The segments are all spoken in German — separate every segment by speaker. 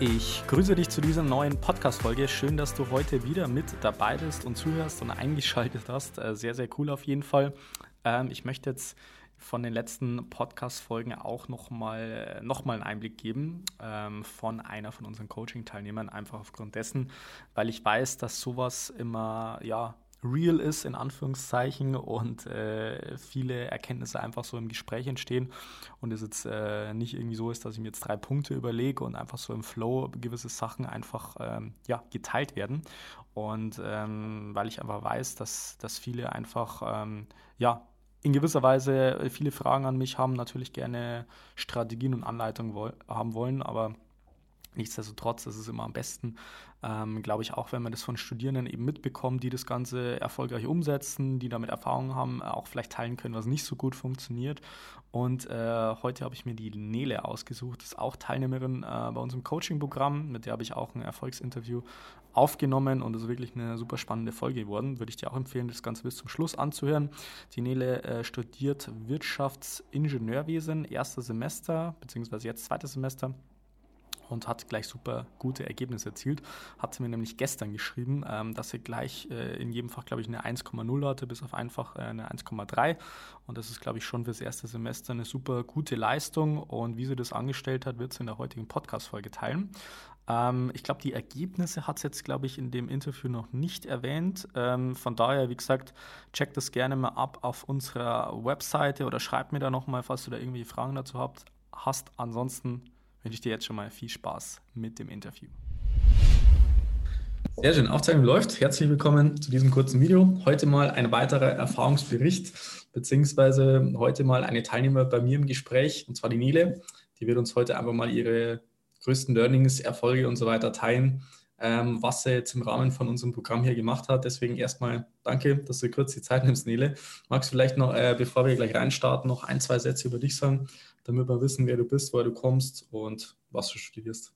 Speaker 1: Ich grüße dich zu dieser neuen Podcast-Folge. Schön, dass du heute wieder mit dabei bist und zuhörst und eingeschaltet hast. Äh, sehr, sehr cool auf jeden Fall. Ähm, ich möchte jetzt von den letzten Podcast-Folgen auch nochmal noch mal einen Einblick geben ähm, von einer von unseren Coaching-Teilnehmern, einfach aufgrund dessen, weil ich weiß, dass sowas immer, ja, real ist, in Anführungszeichen, und äh, viele Erkenntnisse einfach so im Gespräch entstehen und es jetzt äh, nicht irgendwie so ist, dass ich mir jetzt drei Punkte überlege und einfach so im Flow gewisse Sachen einfach ähm, ja, geteilt werden. Und ähm, weil ich einfach weiß, dass, dass viele einfach ähm, ja, in gewisser Weise viele Fragen an mich haben, natürlich gerne Strategien und Anleitungen wo haben wollen, aber Nichtsdestotrotz ist es immer am besten, ähm, glaube ich, auch wenn man das von Studierenden eben mitbekommt, die das Ganze erfolgreich umsetzen, die damit Erfahrung haben, auch vielleicht teilen können, was nicht so gut funktioniert. Und äh, heute habe ich mir die Nele ausgesucht, ist auch Teilnehmerin äh, bei unserem Coaching-Programm, mit der habe ich auch ein Erfolgsinterview aufgenommen und es ist wirklich eine super spannende Folge geworden. Würde ich dir auch empfehlen, das Ganze bis zum Schluss anzuhören. Die Nele äh, studiert Wirtschaftsingenieurwesen, erster Semester, beziehungsweise jetzt zweites Semester und hat gleich super gute Ergebnisse erzielt. Hat sie mir nämlich gestern geschrieben, ähm, dass sie gleich äh, in jedem Fach, glaube ich, eine 1,0 hatte, bis auf einfach äh, eine 1,3. Und das ist, glaube ich, schon fürs erste Semester eine super gute Leistung. Und wie sie das angestellt hat, wird sie in der heutigen Podcast-Folge teilen. Ähm, ich glaube, die Ergebnisse hat sie jetzt, glaube ich, in dem Interview noch nicht erwähnt. Ähm, von daher, wie gesagt, check das gerne mal ab auf unserer Webseite oder schreib mir da nochmal, falls du da irgendwie Fragen dazu habt, hast. Ansonsten wünsche ich dir jetzt schon mal viel Spaß mit dem Interview. Sehr schön, Aufzeichnung läuft. Herzlich willkommen zu diesem kurzen Video. Heute mal ein weiterer Erfahrungsbericht, beziehungsweise heute mal eine Teilnehmer bei mir im Gespräch, und zwar die Nele. Die wird uns heute einfach mal ihre größten Learnings, Erfolge und so weiter teilen, ähm, was sie jetzt im Rahmen von unserem Programm hier gemacht hat. Deswegen erstmal danke, dass du kurz die Zeit nimmst, Nele. Magst du vielleicht noch, äh, bevor wir gleich reinstarten, noch ein, zwei Sätze über dich sagen, damit wir wissen, wer du bist, woher du kommst und was du studierst.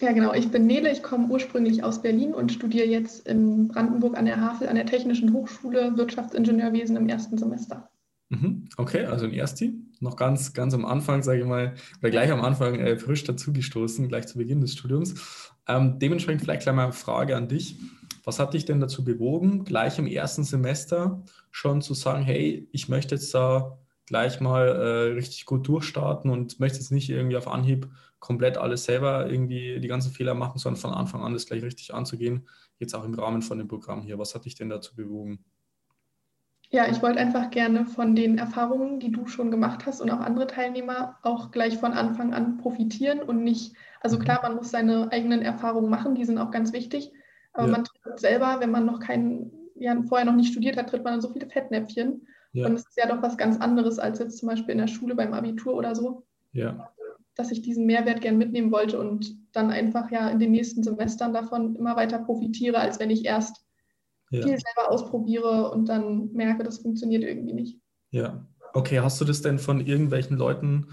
Speaker 2: Ja, genau. Ich bin Nele. Ich komme ursprünglich aus Berlin und studiere jetzt in Brandenburg an der Havel an der Technischen Hochschule Wirtschaftsingenieurwesen im ersten Semester.
Speaker 1: Mhm. Okay, also ein Ersti, noch ganz, ganz am Anfang, sage ich mal, oder gleich am Anfang äh, frisch dazugestoßen, gleich zu Beginn des Studiums. Ähm, dementsprechend vielleicht gleich mal eine Frage an dich. Was hat dich denn dazu bewogen, gleich im ersten Semester schon zu sagen, hey, ich möchte jetzt da gleich mal äh, richtig gut durchstarten und möchte jetzt nicht irgendwie auf Anhieb komplett alles selber irgendwie die ganzen Fehler machen, sondern von Anfang an das gleich richtig anzugehen, jetzt auch im Rahmen von dem Programm hier. Was hat dich denn dazu bewogen?
Speaker 2: Ja, ich wollte einfach gerne von den Erfahrungen, die du schon gemacht hast und auch andere Teilnehmer auch gleich von Anfang an profitieren und nicht, also mhm. klar, man muss seine eigenen Erfahrungen machen, die sind auch ganz wichtig, aber ja. man tritt selber, wenn man noch keinen, ja, vorher noch nicht studiert hat, tritt man in so viele Fettnäpfchen ja. Und es ist ja doch was ganz anderes als jetzt zum Beispiel in der Schule beim Abitur oder so.
Speaker 1: Ja.
Speaker 2: Dass ich diesen Mehrwert gern mitnehmen wollte und dann einfach ja in den nächsten Semestern davon immer weiter profitiere, als wenn ich erst ja. viel selber ausprobiere und dann merke, das funktioniert irgendwie nicht.
Speaker 1: Ja. Okay, hast du das denn von irgendwelchen Leuten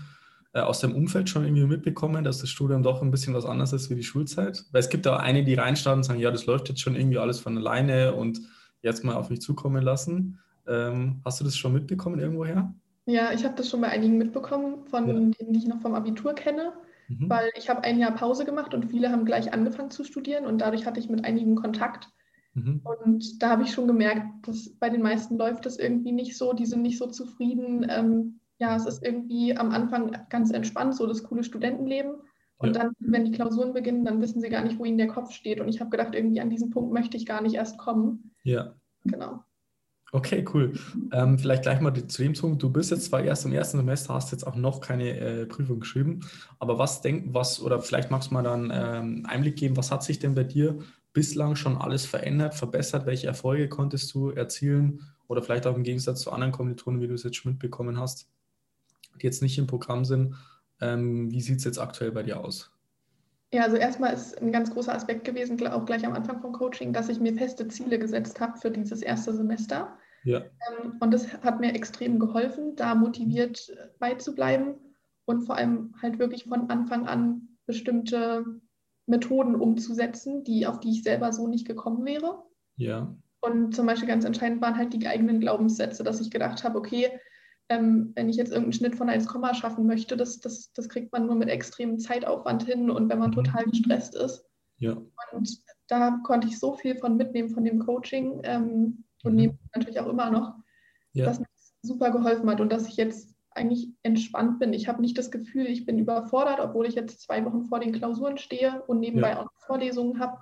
Speaker 1: äh, aus dem Umfeld schon irgendwie mitbekommen, dass das Studium doch ein bisschen was anderes ist wie die Schulzeit? Weil es gibt auch einige, die reinstarten und sagen, ja, das läuft jetzt schon irgendwie alles von alleine und jetzt mal auf mich zukommen lassen. Ähm, hast du das schon mitbekommen irgendwoher?
Speaker 2: Ja, ich habe das schon bei einigen mitbekommen, von ja. denen, die ich noch vom Abitur kenne, mhm. weil ich habe ein Jahr Pause gemacht und viele haben gleich angefangen zu studieren und dadurch hatte ich mit einigen Kontakt. Mhm. Und da habe ich schon gemerkt, dass bei den meisten läuft das irgendwie nicht so, die sind nicht so zufrieden. Ähm, ja, es ist irgendwie am Anfang ganz entspannt, so das coole Studentenleben. Und ja. dann, wenn die Klausuren beginnen, dann wissen sie gar nicht, wo ihnen der Kopf steht. Und ich habe gedacht, irgendwie an diesen Punkt möchte ich gar nicht erst kommen.
Speaker 1: Ja.
Speaker 2: Genau.
Speaker 1: Okay, cool. Ähm, vielleicht gleich mal zu dem Punkt. Du bist jetzt zwar erst im ersten Semester, hast jetzt auch noch keine äh, Prüfung geschrieben, aber was denken, was, oder vielleicht magst du mal dann ähm, Einblick geben, was hat sich denn bei dir bislang schon alles verändert, verbessert? Welche Erfolge konntest du erzielen? Oder vielleicht auch im Gegensatz zu anderen Kommilitonen, wie du es jetzt schon mitbekommen hast, die jetzt nicht im Programm sind. Ähm, wie sieht es jetzt aktuell bei dir aus?
Speaker 2: Ja, also erstmal ist ein ganz großer Aspekt gewesen, auch gleich am Anfang vom Coaching, dass ich mir feste Ziele gesetzt habe für dieses erste Semester. Ja. Ähm, und das hat mir extrem geholfen, da motiviert beizubleiben und vor allem halt wirklich von Anfang an bestimmte Methoden umzusetzen, die, auf die ich selber so nicht gekommen wäre.
Speaker 1: Ja.
Speaker 2: Und zum Beispiel ganz entscheidend waren halt die eigenen Glaubenssätze, dass ich gedacht habe, okay, ähm, wenn ich jetzt irgendeinen Schnitt von 1, schaffen möchte, das, das, das kriegt man nur mit extremem Zeitaufwand hin und wenn man mhm. total gestresst ist.
Speaker 1: Ja.
Speaker 2: Und da konnte ich so viel von mitnehmen von dem Coaching ähm, und mhm. nehme natürlich auch immer noch, ja. dass mir das super geholfen hat und dass ich jetzt eigentlich entspannt bin. Ich habe nicht das Gefühl, ich bin überfordert, obwohl ich jetzt zwei Wochen vor den Klausuren stehe und nebenbei ja. auch Vorlesungen habe.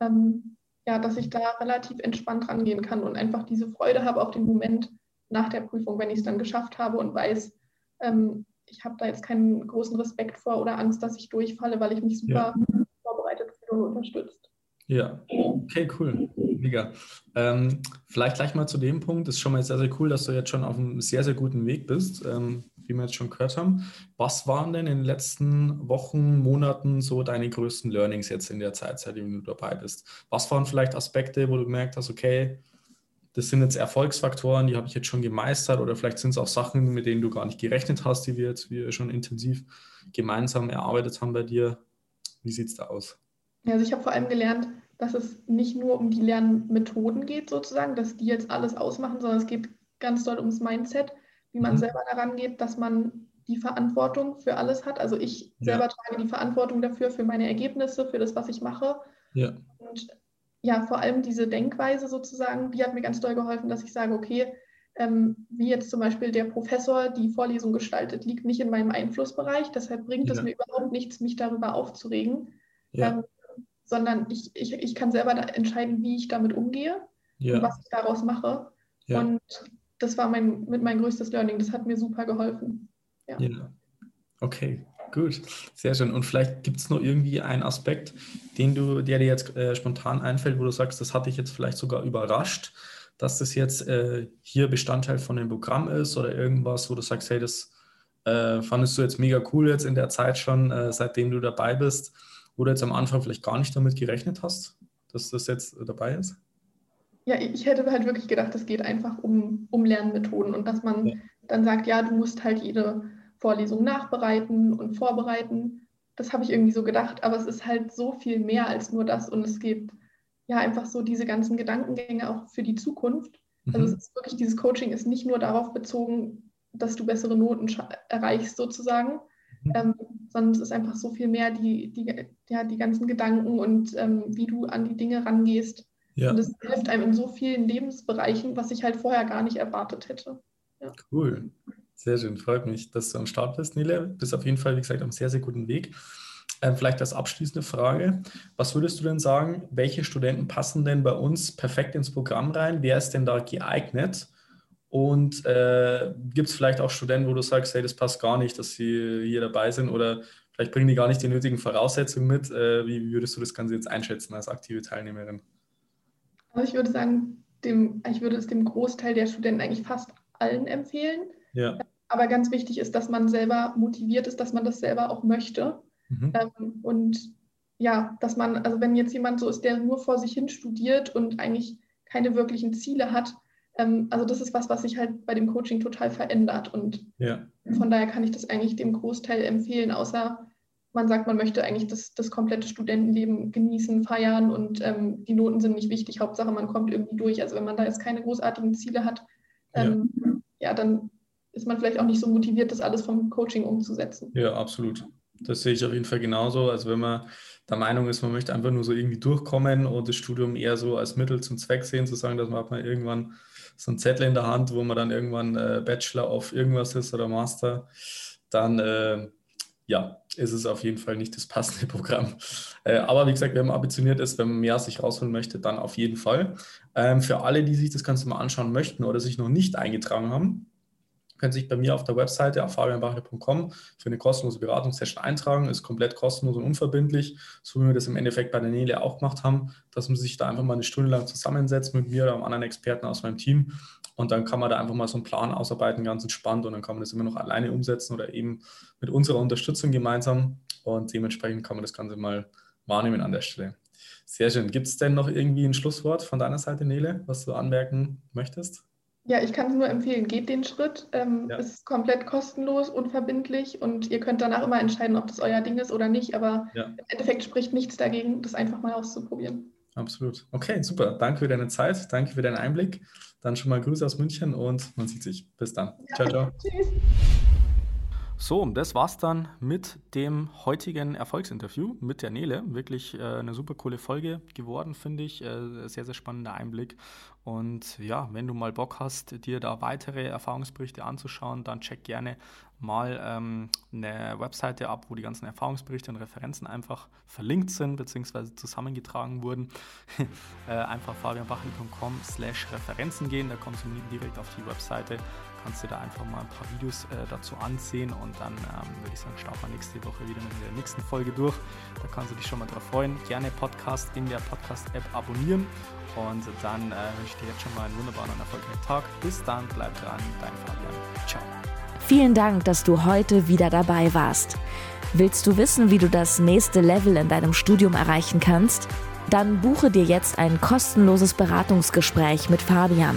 Speaker 2: Ähm, ja, dass ich da relativ entspannt rangehen kann und einfach diese Freude habe auf den Moment, nach der Prüfung, wenn ich es dann geschafft habe und weiß, ähm, ich habe da jetzt keinen großen Respekt vor oder Angst, dass ich durchfalle, weil ich mich super ja. vorbereitet fühle und unterstützt.
Speaker 1: Ja, okay, cool. Mega. Ähm, vielleicht gleich mal zu dem Punkt. Das ist schon mal sehr, sehr cool, dass du jetzt schon auf einem sehr, sehr guten Weg bist, ähm, wie wir jetzt schon gehört haben. Was waren denn in den letzten Wochen, Monaten so deine größten Learnings jetzt in der Zeit, seitdem du dabei bist? Was waren vielleicht Aspekte, wo du gemerkt hast, okay, das sind jetzt Erfolgsfaktoren, die habe ich jetzt schon gemeistert oder vielleicht sind es auch Sachen, mit denen du gar nicht gerechnet hast, die wir jetzt wir schon intensiv gemeinsam erarbeitet haben bei dir. Wie sieht es da aus?
Speaker 2: Also ich habe vor allem gelernt, dass es nicht nur um die Lernmethoden geht sozusagen, dass die jetzt alles ausmachen, sondern es geht ganz doll ums Mindset, wie man mhm. selber daran geht, dass man die Verantwortung für alles hat. Also ich ja. selber trage die Verantwortung dafür, für meine Ergebnisse, für das, was ich mache.
Speaker 1: Ja.
Speaker 2: Und ja, vor allem diese Denkweise sozusagen, die hat mir ganz doll geholfen, dass ich sage, okay, ähm, wie jetzt zum Beispiel der Professor die Vorlesung gestaltet, liegt nicht in meinem Einflussbereich. Deshalb bringt ja. es mir überhaupt nichts, mich darüber aufzuregen, ja. ähm, sondern ich, ich, ich kann selber entscheiden, wie ich damit umgehe ja. und was ich daraus mache. Und das war mein, mit mein größtes Learning. Das hat mir super geholfen.
Speaker 1: Ja. Okay, Gut, sehr schön. Und vielleicht gibt es noch irgendwie einen Aspekt, den du, der dir jetzt äh, spontan einfällt, wo du sagst, das hat dich jetzt vielleicht sogar überrascht, dass das jetzt äh, hier Bestandteil von dem Programm ist oder irgendwas, wo du sagst, hey, das äh, fandest du jetzt mega cool jetzt in der Zeit schon, äh, seitdem du dabei bist, wo du jetzt am Anfang vielleicht gar nicht damit gerechnet hast, dass das jetzt dabei ist?
Speaker 2: Ja, ich hätte halt wirklich gedacht, es geht einfach um, um Lernmethoden und dass man ja. dann sagt, ja, du musst halt jede Vorlesung nachbereiten und vorbereiten. Das habe ich irgendwie so gedacht, aber es ist halt so viel mehr als nur das und es geht ja einfach so diese ganzen Gedankengänge auch für die Zukunft. Also mhm. Es ist wirklich, dieses Coaching ist nicht nur darauf bezogen, dass du bessere Noten erreichst sozusagen. Ähm, sondern es ist einfach so viel mehr die, die, ja, die ganzen Gedanken und ähm, wie du an die Dinge rangehst. Ja. Und es hilft einem in so vielen Lebensbereichen, was ich halt vorher gar nicht erwartet hätte.
Speaker 1: Ja. Cool. Sehr schön, freut mich, dass du am Start bist, Nele. Du bist auf jeden Fall, wie gesagt, auf einem sehr, sehr guten Weg. Ähm, vielleicht als abschließende Frage, was würdest du denn sagen, welche Studenten passen denn bei uns perfekt ins Programm rein? Wer ist denn da geeignet? Und äh, gibt es vielleicht auch Studenten, wo du sagst, hey, das passt gar nicht, dass sie hier dabei sind oder vielleicht bringen die gar nicht die nötigen Voraussetzungen mit? Äh, wie würdest du das Ganze jetzt einschätzen als aktive Teilnehmerin?
Speaker 2: Also ich würde sagen, dem, ich würde es dem Großteil der Studenten eigentlich fast allen empfehlen.
Speaker 1: Ja.
Speaker 2: Aber ganz wichtig ist, dass man selber motiviert ist, dass man das selber auch möchte. Mhm. Ähm, und ja, dass man, also wenn jetzt jemand so ist, der nur vor sich hin studiert und eigentlich keine wirklichen Ziele hat, ähm, also das ist was, was sich halt bei dem Coaching total verändert. Und
Speaker 1: ja.
Speaker 2: von daher kann ich das eigentlich dem Großteil empfehlen, außer man sagt, man möchte eigentlich das, das komplette Studentenleben genießen, feiern und ähm, die Noten sind nicht wichtig. Hauptsache, man kommt irgendwie durch. Also wenn man da jetzt keine großartigen Ziele hat, ähm, ja. ja, dann ist man vielleicht auch nicht so motiviert, das alles vom Coaching umzusetzen.
Speaker 1: Ja, absolut. Das sehe ich auf jeden Fall genauso. Also wenn man der Meinung ist, man möchte einfach nur so irgendwie durchkommen und das Studium eher so als Mittel zum Zweck sehen, zu sagen, dass man man irgendwann so einen Zettel in der Hand, wo man dann irgendwann äh, Bachelor auf irgendwas ist oder Master, dann äh, ja, ist es auf jeden Fall nicht das passende Programm. Äh, aber wie gesagt, wenn man ambitioniert ist, wenn man mehr sich rausholen möchte, dann auf jeden Fall. Ähm, für alle, die sich das Ganze mal anschauen möchten oder sich noch nicht eingetragen haben, können sich bei mir auf der Webseite auf fabianbachler.com für eine kostenlose Beratungssession eintragen. Ist komplett kostenlos und unverbindlich, so wie wir das im Endeffekt bei der Nele auch gemacht haben, dass man sich da einfach mal eine Stunde lang zusammensetzt mit mir oder einem anderen Experten aus meinem Team Und dann kann man da einfach mal so einen Plan ausarbeiten, ganz entspannt. Und dann kann man das immer noch alleine umsetzen oder eben mit unserer Unterstützung gemeinsam. Und dementsprechend kann man das Ganze mal wahrnehmen an der Stelle. Sehr schön. Gibt es denn noch irgendwie ein Schlusswort von deiner Seite, Nele, was du anmerken möchtest?
Speaker 2: Ja, ich kann es nur empfehlen, geht den Schritt. Ähm, ja. Es ist komplett kostenlos, unverbindlich und ihr könnt danach immer entscheiden, ob das euer Ding ist oder nicht. Aber ja. im Endeffekt spricht nichts dagegen, das einfach mal auszuprobieren.
Speaker 1: Absolut. Okay, super. Danke für deine Zeit, danke für deinen Einblick. Dann schon mal Grüße aus München und man sieht sich. Bis dann. Ja. Ciao, ciao. Tschüss. So, das war's dann mit dem heutigen Erfolgsinterview mit der Nele. Wirklich äh, eine super coole Folge geworden, finde ich. Äh, sehr, sehr spannender Einblick. Und ja, wenn du mal Bock hast, dir da weitere Erfahrungsberichte anzuschauen, dann check gerne mal ähm, eine Webseite ab, wo die ganzen Erfahrungsberichte und Referenzen einfach verlinkt sind bzw. zusammengetragen wurden. äh, einfach fabianbachel.com slash Referenzen gehen, da kommst du direkt auf die Webseite kannst du da einfach mal ein paar Videos äh, dazu ansehen und dann ähm, würde ich sagen, starten wir nächste Woche wieder mit der nächsten Folge durch. Da kannst du dich schon mal drauf freuen. Gerne Podcast in der Podcast-App abonnieren und dann äh, wünsche ich dir jetzt schon mal einen wunderbaren und erfolgreichen Tag. Bis dann, bleib dran, dein Fabian. Ciao.
Speaker 3: Vielen Dank, dass du heute wieder dabei warst. Willst du wissen, wie du das nächste Level in deinem Studium erreichen kannst? Dann buche dir jetzt ein kostenloses Beratungsgespräch mit Fabian.